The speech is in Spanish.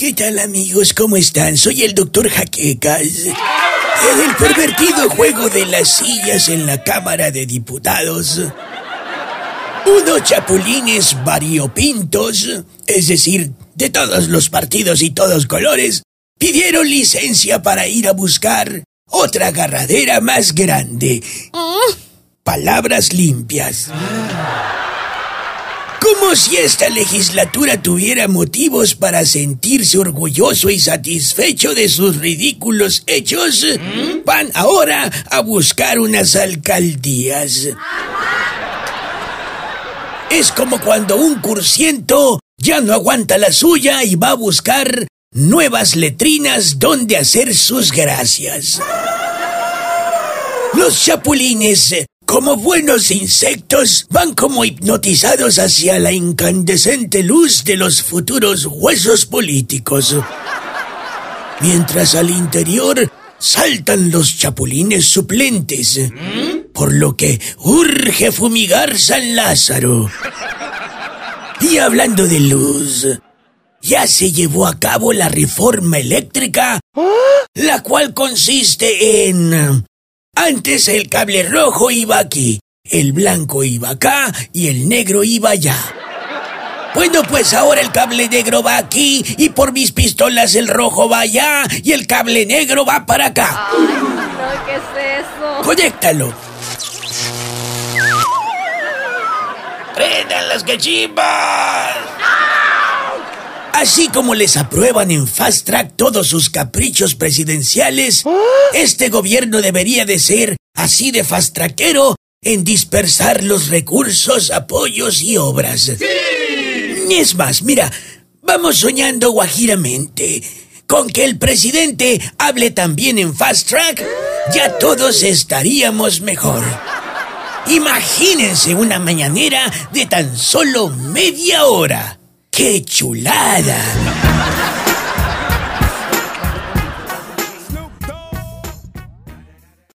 ¿Qué tal amigos? ¿Cómo están? Soy el doctor Jaquecas. En el pervertido juego de las sillas en la Cámara de Diputados, unos chapulines variopintos, es decir, de todos los partidos y todos colores, pidieron licencia para ir a buscar otra agarradera más grande. Palabras limpias. Como si esta legislatura tuviera motivos para sentirse orgulloso y satisfecho de sus ridículos hechos, van ahora a buscar unas alcaldías. Es como cuando un cursiento ya no aguanta la suya y va a buscar nuevas letrinas donde hacer sus gracias. Los chapulines, como buenos insectos, van como hipnotizados hacia la incandescente luz de los futuros huesos políticos. Mientras al interior saltan los chapulines suplentes, por lo que urge fumigar San Lázaro. Y hablando de luz, ya se llevó a cabo la reforma eléctrica, la cual consiste en antes el cable rojo iba aquí, el blanco iba acá y el negro iba allá. Bueno, pues ahora el cable negro va aquí y por mis pistolas el rojo va allá y el cable negro va para acá. Ay, no, ¿qué es eso? Conéctalo. ¡Prendan las cachimbas! Así como les aprueban en Fast Track todos sus caprichos presidenciales, este gobierno debería de ser así de fast trackero en dispersar los recursos, apoyos y obras. Es más, mira, vamos soñando guajiramente. Con que el presidente hable también en Fast Track, ya todos estaríamos mejor. Imagínense una mañanera de tan solo media hora. ¡Qué chulada!